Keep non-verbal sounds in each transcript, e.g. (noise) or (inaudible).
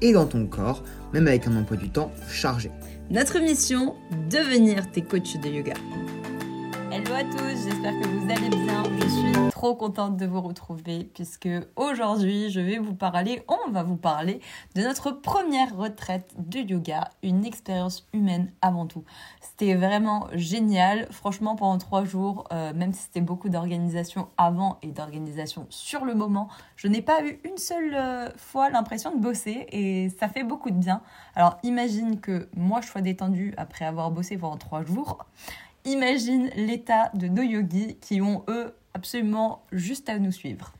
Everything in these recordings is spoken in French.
et dans ton corps, même avec un emploi du temps chargé. Notre mission, devenir tes coachs de yoga. Hello à tous, j'espère que vous allez bien. Je suis trop contente de vous retrouver puisque aujourd'hui je vais vous parler, on va vous parler de notre première retraite de yoga, une expérience humaine avant tout. C'était vraiment génial, franchement pendant trois jours, euh, même si c'était beaucoup d'organisation avant et d'organisation sur le moment, je n'ai pas eu une seule euh, fois l'impression de bosser et ça fait beaucoup de bien. Alors imagine que moi je sois détendue après avoir bossé pendant trois jours imagine l'état de nos yogis qui ont, eux, absolument juste à nous suivre.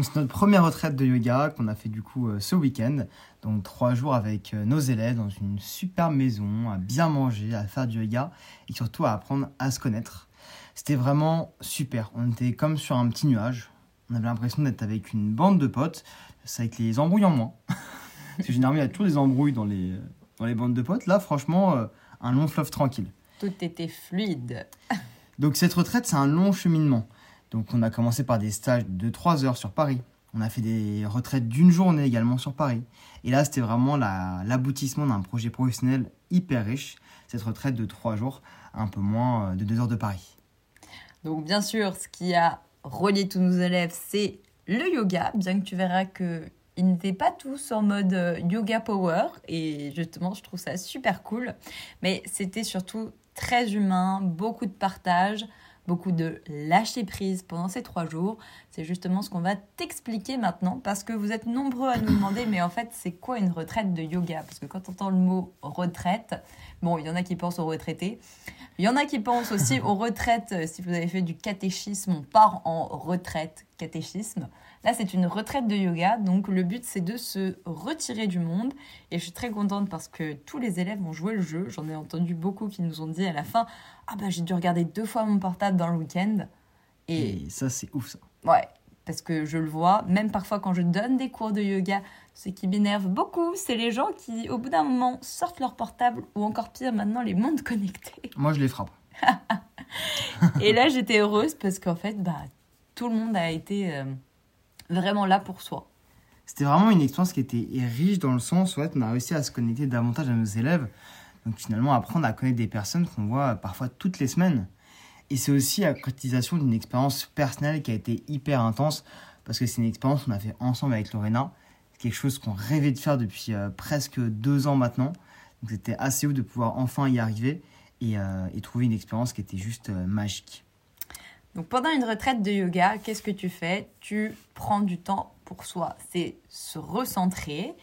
C'est notre première retraite de yoga qu'on a fait du coup euh, ce week-end. Donc trois jours avec euh, nos élèves dans une super maison, à bien manger, à faire du yoga et surtout à apprendre à se connaître. C'était vraiment super. On était comme sur un petit nuage. On avait l'impression d'être avec une bande de potes. C'est avec les embrouilles en moins. (laughs) Parce que généralement il y a toujours des embrouilles dans les, dans les bandes de potes. Là franchement, euh, un long fleuve tranquille. Tout était fluide. (laughs) Donc cette retraite, c'est un long cheminement. Donc on a commencé par des stages de 3 heures sur Paris. On a fait des retraites d'une journée également sur Paris. Et là, c'était vraiment l'aboutissement d'un projet professionnel hyper riche. Cette retraite de 3 jours, un peu moins euh, de 2 heures de Paris. Donc bien sûr, ce qui a relié tous nos élèves, c'est le yoga, bien que tu verras que ils n'étaient pas tous en mode euh, yoga power et justement je trouve ça super cool mais c'était surtout très humain, beaucoup de partage, beaucoup de lâcher prise pendant ces trois jours. C'est justement ce qu'on va t'expliquer maintenant parce que vous êtes nombreux à nous demander mais en fait c'est quoi une retraite de yoga? Parce que quand on entend le mot retraite, bon il y en a qui pensent aux retraités, il y en a qui pensent aussi (laughs) aux retraites, euh, si vous avez fait du catéchisme, on part en retraite, catéchisme. Là, c'est une retraite de yoga, donc le but c'est de se retirer du monde. Et je suis très contente parce que tous les élèves ont joué le jeu. J'en ai entendu beaucoup qui nous ont dit à la fin Ah bah j'ai dû regarder deux fois mon portable dans le week-end. Et, ça, c'est ouf ça. Ouais, parce que je le vois, même parfois quand je donne des cours de yoga, ce qui m'énerve beaucoup, c'est les gens qui, au bout d'un moment, sortent leur portable ou encore pire, maintenant les mondes connectés. (laughs) Moi, je les frappe. et là, j'étais heureuse parce qu'en fait, bah, tout le monde a été. Euh, vraiment là pour soi. C'était vraiment une expérience qui était riche dans le sens où on a réussi à se connecter davantage à nos élèves. Donc finalement, apprendre à connaître des personnes qu'on voit parfois toutes les semaines. Et c'est aussi la cotisation d'une expérience personnelle qui a été hyper intense parce que c'est une expérience qu'on a fait ensemble avec Lorena. Quelque chose qu'on rêvait de faire depuis euh, presque deux ans maintenant. Donc c'était assez ouf de pouvoir enfin y arriver et, euh, trouver une expérience qui était juste euh, magique. Donc pendant une retraite de yoga, qu'est-ce que tu fais? Tu prends du temps pour soi. C'est se recentrer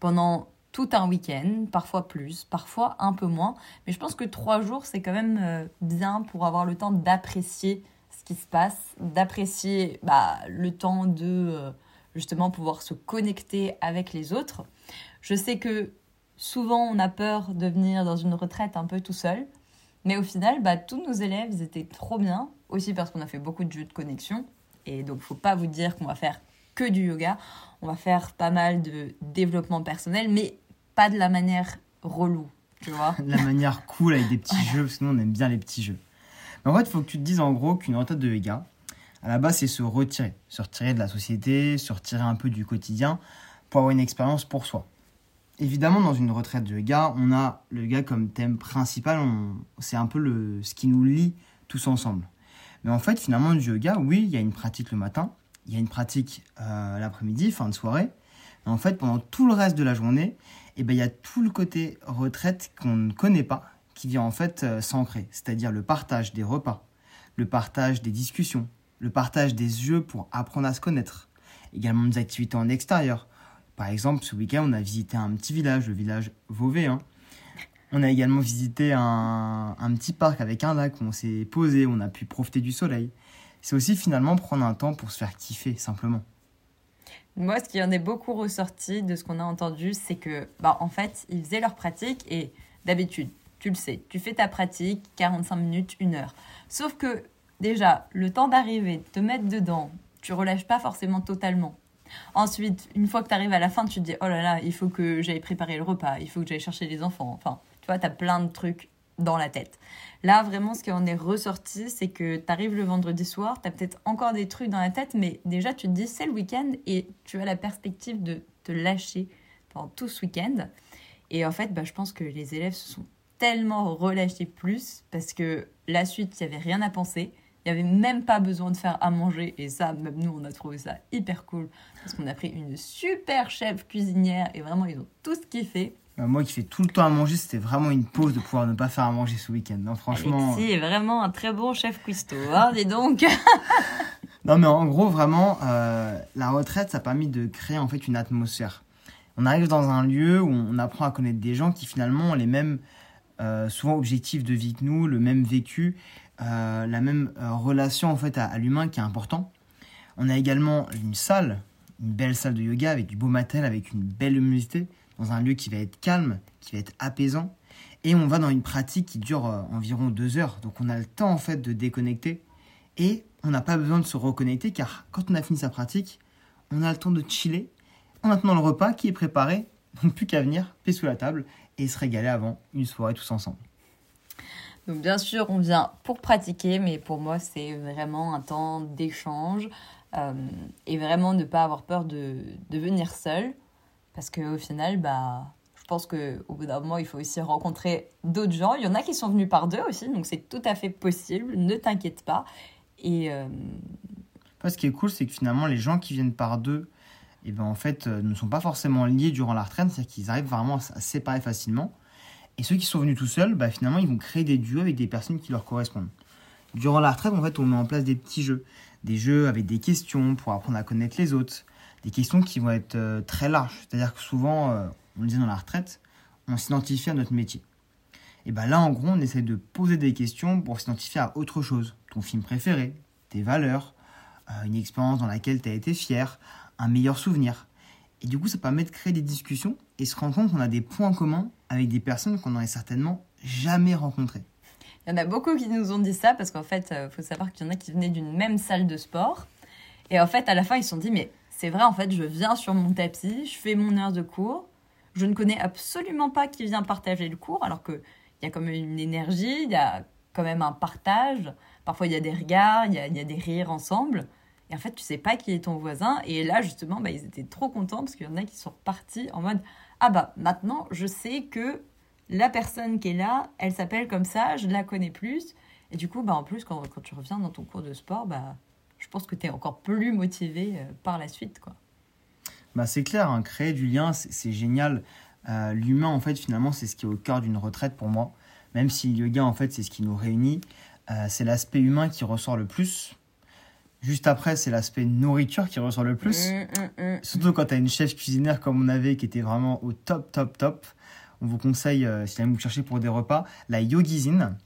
pendant tout un week-end, parfois plus, parfois un peu moins. Mais je pense que trois jours, c'est quand même euh, bien pour avoir le temps d'apprécier ce qui se passe, d'apprécier bah, le temps de euh, justement pouvoir se connecter avec les autres. Je sais que souvent on a peur de venir dans une retraite un peu tout seul. Mais au final, bah, tous nos élèves, ils étaient trop bien. Aussi parce qu'on a fait beaucoup de jeux de connexion. Et donc, faut pas vous dire qu'on va faire que du yoga. On va faire pas mal de développement personnel, mais pas de la manière relou, tu vois. la manière (laughs) cool avec des petits jeux, parce que nous, on aime bien les petits jeux. Mais en fait, il faut que tu te dises en gros qu'une retraite de yoga, à la base, c'est se retirer. Se retirer de la société, se retirer un peu du quotidien pour avoir une expérience pour soi évidemment, dans une retraite de yoga, on a le yoga comme thème principal. C'est un peu le, ce qui nous lie tous ensemble. Mais en fait, finalement, du yoga, oui, il y a une pratique le matin, il y a une pratique euh, l'après-midi, fin de soirée. Mais en fait, pendant tout le reste de la journée, eh ben, il y a tout le côté retraite qu'on ne connaît pas, qui vient en fait euh, s'ancrer. C'est-à-dire le partage des repas, le partage des discussions, le partage des jeux pour apprendre à se connaître. Également des activités en extérieur, par exemple, ce week-end, on a visité un petit village, le village Vauvé. Hein. On a également visité un, petit parc avec un lac où on s'est posé, on a pu profiter du soleil. C'est aussi finalement prendre un temps pour se faire kiffer, simplement. Moi, ce qui en est beaucoup ressorti de ce qu'on a entendu, c'est que, bah, en fait, ils faisaient leur pratique et d'habitude, tu le sais, tu fais ta pratique 45 minutes, 1 heure. Sauf que déjà, le temps d'arriver, de te mettre dedans, tu relâches pas forcément totalement. Ensuite, une fois que tu arrives à la fin, tu te dis, oh là là, il faut que j'aille préparer le repas, il faut que j'aille chercher les enfants. Enfin, tu vois, tu as plein de trucs dans la tête. Là, vraiment, ce qui en est ressorti, c'est que tu arrives le vendredi soir, tu as peut-être encore des trucs dans la tête, mais déjà, tu te dis, c'est le week-end et tu as la perspective de te lâcher pendant tout ce week-end. Et en fait, bah, je pense que les élèves se sont tellement relâchés plus parce que la suite, il n'y avait rien à penser. Il n'y avait même pas besoin de faire à manger. Et ça, même nous, on a trouvé ça hyper cool. Parce qu'on a pris une super chef cuisinière. Et vraiment, ils ont tous kiffé. Bah, moi qui fais tout le temps à manger, c'était vraiment une pause de pouvoir ne pas faire à manger ce week-end. Non, franchement. Alexis est vraiment un très bon chef cuistot, hein, dis donc. (laughs) non, mais en gros, vraiment, euh, la retraite, ça a permis de créer en fait une atmosphère. On arrive dans un lieu où on apprend à connaître des gens qui finalement ont les mêmes, euh, souvent objectifs de vie que nous, le même vécu. Euh, la même euh, relation en fait à, l'humain qui est important. On a également une salle, une belle salle de yoga avec du beau matériel, avec une belle luminosité, dans un lieu qui va être calme, qui va être apaisant. Et on va dans une pratique qui dure euh, environ deux heures. Donc on a le temps en fait de déconnecter et on n'a pas besoin de se reconnecter car quand on a fini sa pratique, on a le temps de chiller. On attend le repas qui est préparé, donc plus qu'à venir, paix sous la table et se régaler avant une soirée tous ensemble. Donc bien sûr, on vient pour pratiquer, mais pour moi, c'est vraiment un temps d'échange euh, et vraiment ne pas avoir peur de, de venir seul. Parce qu'au final, bah, je pense qu'au bout d'un moment, il faut aussi rencontrer d'autres gens. Il y en a qui sont venus par deux aussi, donc c'est tout à fait possible. Ne t'inquiète pas. Et euh... ce qui est cool, c'est que finalement, les gens qui viennent par deux, eh ben, en fait, euh, ne sont pas forcément liés durant la retraite, c'est-à-dire qu'ils arrivent vraiment à se séparer facilement. Et ceux qui sont venus tout seuls, bah, finalement, ils vont créer des duos avec des personnes qui leur correspondent. Durant la retraite, en fait, on met en place des petits jeux. Des jeux avec des questions pour apprendre à connaître les autres. Des questions qui vont être euh, très larges. C'est-à-dire que souvent, euh, on le disait dans la retraite, on s'identifie à notre métier. Et bien là, en gros, on essaie de poser des questions pour s'identifier à autre chose. Ton film préféré, tes valeurs, euh, une expérience dans laquelle tu as été fier, un meilleur souvenir. Et du coup, ça permet de créer des discussions et se rendre compte qu'on a des points communs avec des personnes qu'on n'aurait certainement jamais rencontrées. Il y en a beaucoup qui nous ont dit ça parce qu'en fait, il euh, faut savoir qu'il y en a qui venaient d'une même salle de sport. Et en fait, à la fin, ils se sont dit, mais c'est vrai, en fait, je viens sur mon tapis, je fais mon heure de cours. Je ne connais absolument pas qui vient partager le cours, alors qu'il y a quand même une énergie, il y a quand même un partage. Parfois, il y a des regards, il y a, il y a des rires ensemble. Et en fait, tu sais pas qui est ton voisin. Et là, justement, bah, ils étaient trop contents parce qu'il y en a qui sont repartis en mode Ah bah, maintenant, je sais que la personne qui est là, elle s'appelle comme ça, je la connais plus. Et du coup, bah, en plus, quand, quand tu reviens dans ton cours de sport, bah, je pense que tu es encore plus motivé euh, par la suite. quoi. Bah, c'est clair, hein, créer du lien, c'est génial. Euh, l'humain, en fait, finalement, c'est ce qui est au cœur d'une retraite pour moi. Même si le yoga, en fait, c'est ce qui nous réunit. Euh, c'est l'aspect humain qui ressort le plus Juste après, c'est l'aspect nourriture qui ressort le plus. Mm, mm, mm. Surtout quand tu as une chef cuisinière comme on avait qui était vraiment au top, top, top. On vous conseille, euh, si vous cherchez pour des repas, la Yogizine.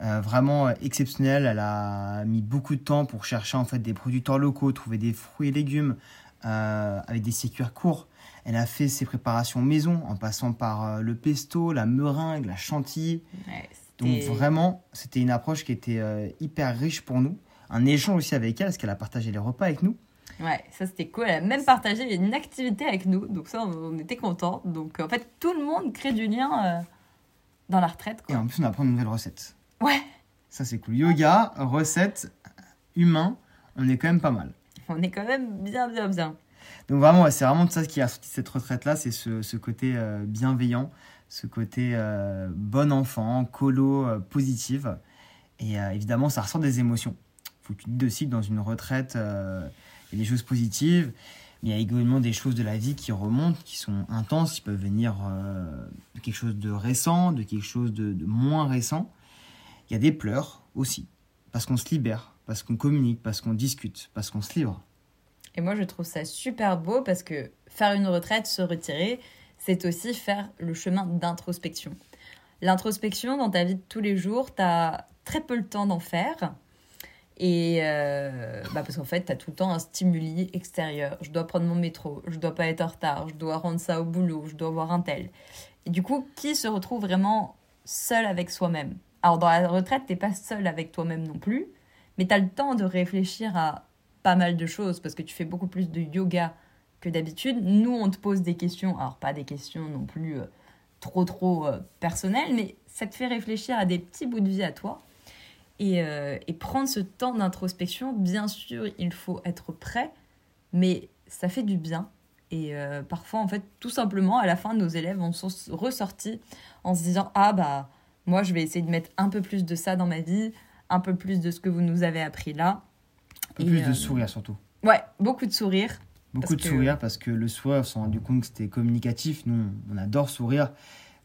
Euh, vraiment exceptionnelle. Elle a mis beaucoup de temps pour chercher en fait des producteurs locaux, trouver des fruits et légumes euh, avec des circuits courts. Elle a fait ses préparations maison en passant par le pesto, la meringue, la chantilly. Donc vraiment, c'était une approche qui était hyper riche pour nous un échange aussi avec elle, parce qu'elle a partagé les repas avec nous. Ouais, ça c'était cool. Elle a même partagé une activité avec nous, donc ça on, était contents. Donc en fait, tout le monde crée du lien euh, dans la retraite. Et en plus, on apprend une nouvelle recette. Ouais. Ça c'est cool. Yoga, recette, humain, on est quand même pas mal. On est quand même bien, bien, bien. Donc vraiment, c'est vraiment ça qui a sorti cette retraite-là, c'est ce, côté euh, bienveillant, ce côté euh, bon enfant, colo, positive. Et évidemment, ça ressort des émotions faut que tu te que dans une retraite, il y a des choses positives, mais il y a également des choses de la vie qui remontent, qui sont intenses, qui peuvent venir euh, de quelque chose de récent, de quelque chose de, moins récent. Il y a des pleurs aussi, parce qu'on se libère, parce qu'on communique, parce qu'on discute, parce qu'on se livre. Et moi, je trouve ça super beau parce que faire une retraite, se retirer, c'est aussi faire le chemin d'introspection. L'introspection dans ta vie de tous les jours, tu as très peu le temps d'en faire. Et euh, bah parce qu'en fait, tu as tout le temps un stimuli extérieur. Je dois prendre mon métro, je dois pas être en retard, je dois rendre ça au boulot, je dois voir un tel. Et du coup, qui se retrouve vraiment seul avec soi-même? Alors, dans la retraite, t'es pas seul avec toi-même non plus, mais tu as le temps de réfléchir à pas mal de choses parce que tu fais beaucoup plus de yoga que d'habitude. Nous, on te pose des questions, alors pas des questions non plus euh, trop trop euh, personnelles, mais ça te fait réfléchir à des petits bouts de vie à toi. Et, euh, et prendre ce temps d'introspection, bien sûr, il faut être prêt, mais ça fait du bien. Et parfois, en fait, tout simplement, à la fin, nos élèves en sont ressortis en se disant Ah, bah, moi, je vais essayer de mettre un peu plus de ça dans ma vie, un peu plus de ce que vous nous avez appris là. Un peu plus de sourire surtout. Ouais, beaucoup de sourire. Beaucoup de sourire parce que le soir, on s'est rendu compte que c'était communicatif. Nous, on adore sourire.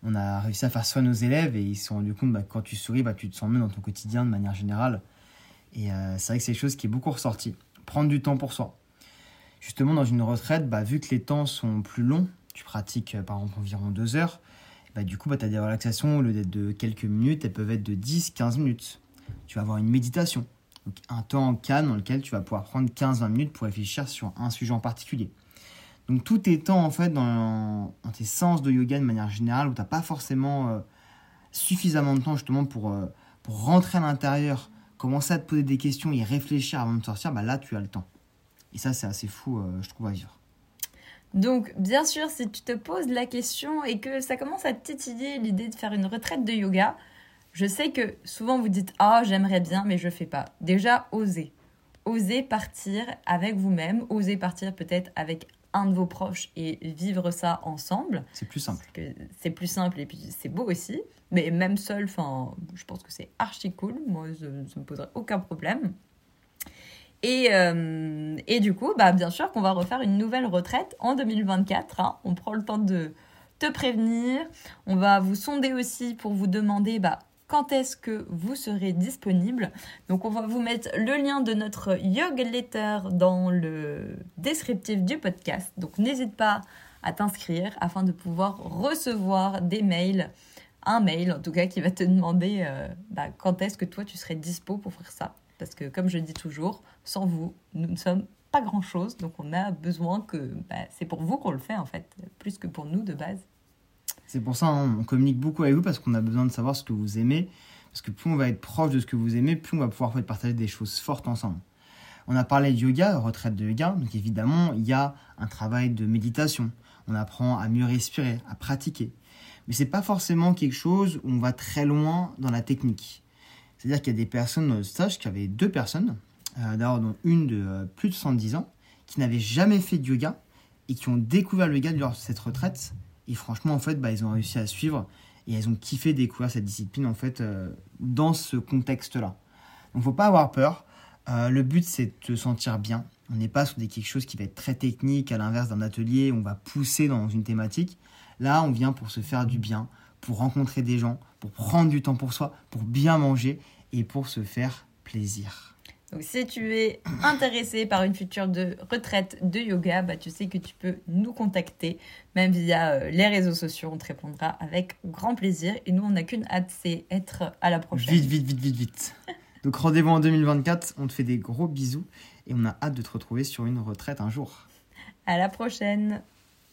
On a réussi à faire soigner nos élèves et ils se sont rendus compte bah, quand tu souris, bah, tu te sens mieux dans ton quotidien de manière générale. Et euh, c'est vrai que c'est quelque chose qui est beaucoup ressorti. Prendre du temps pour soi. Justement, dans une retraite, bah, vu que les temps sont plus longs, tu pratiques euh, par exemple environ deux heures, bah, du coup, bah, tu as des relaxations, au lieu d'être de quelques minutes, elles peuvent être de 10-15 minutes. Tu vas avoir une méditation un temps calme dans lequel tu vas pouvoir prendre 15-20 minutes pour réfléchir sur un sujet en particulier. Donc tout temps en fait dans, tes séances de yoga de manière générale où tu n'as pas forcément euh, suffisamment de temps justement pour, euh, pour rentrer à l'intérieur, commencer à te poser des questions et réfléchir avant de sortir, bah là tu as le temps. Et ça c'est assez fou euh, je trouve à vivre. Donc, bien sûr, si tu te poses la question et que ça commence à te titiller l'idée de faire une retraite de yoga, je sais que souvent vous dites Ah, j'aimerais bien, mais je fais pas. Déjà, osez. Osez partir avec vous-même, osez partir peut-être avec un de vos proches et vivre ça ensemble. C'est plus simple. C'est plus simple et puis c'est beau aussi. Mais même seul, enfin, je pense que c'est archi cool. Moi, ça ne me poserait aucun problème. Et, euh, et, du coup, bah, bien sûr qu'on va refaire une nouvelle retraite en 2024. Hein. On prend le temps de te prévenir. On va vous sonder aussi pour vous demander bah, quand est-ce que vous serez disponible. Donc on va vous mettre le lien de notre yoga letter dans le descriptif du podcast. Donc n'hésite pas à t'inscrire afin de pouvoir recevoir des mails, un mail en tout cas qui va te demander euh, bah, quand est-ce que toi tu serais dispo pour faire ça. Parce que comme je dis toujours, sans vous, nous ne sommes pas grand-chose. Donc on a besoin que bah, c'est pour vous qu'on le fait en fait, plus que pour nous de base. C'est pour ça qu'on hein, communique beaucoup avec vous parce qu'on a besoin de savoir ce que vous aimez. Parce que plus on va être proche de ce que vous aimez, plus on va pouvoir partager des choses fortes ensemble. On a parlé de yoga, retraite de yoga. Donc évidemment, il y a un travail de méditation. On apprend à mieux respirer, à pratiquer. Mais c'est pas forcément quelque chose où on va très loin dans la technique. C'est-à-dire qu'il y a des personnes dans le stage, qui avaient deux personnes, euh, d'ailleurs dont une de euh, plus de 110 ans, qui n'avaient jamais fait de yoga et qui ont découvert le yoga durant cette retraite et franchement, en fait, bah, ils ont réussi à suivre et elles ont kiffé découvrir cette discipline en fait euh, dans ce contexte-là. Donc, faut pas avoir peur. Euh, le but, c'est de se sentir bien. On n'est pas sur quelque chose qui va être très technique, à l'inverse d'un atelier on va pousser dans une thématique. Là, on vient pour se faire du bien, pour rencontrer des gens, pour prendre du temps pour soi, pour bien manger et pour se faire plaisir. Donc si tu es intéressé par une future de retraite de yoga, bah, tu sais que tu peux nous contacter, même via euh, les réseaux sociaux, on te répondra avec grand plaisir. Et nous, on n'a qu'une hâte, c'est être à la prochaine. Vite, vite, vite, vite, vite. Donc rendez-vous en 2024, on te fait des gros bisous et on a hâte de te retrouver sur une retraite un jour. À la prochaine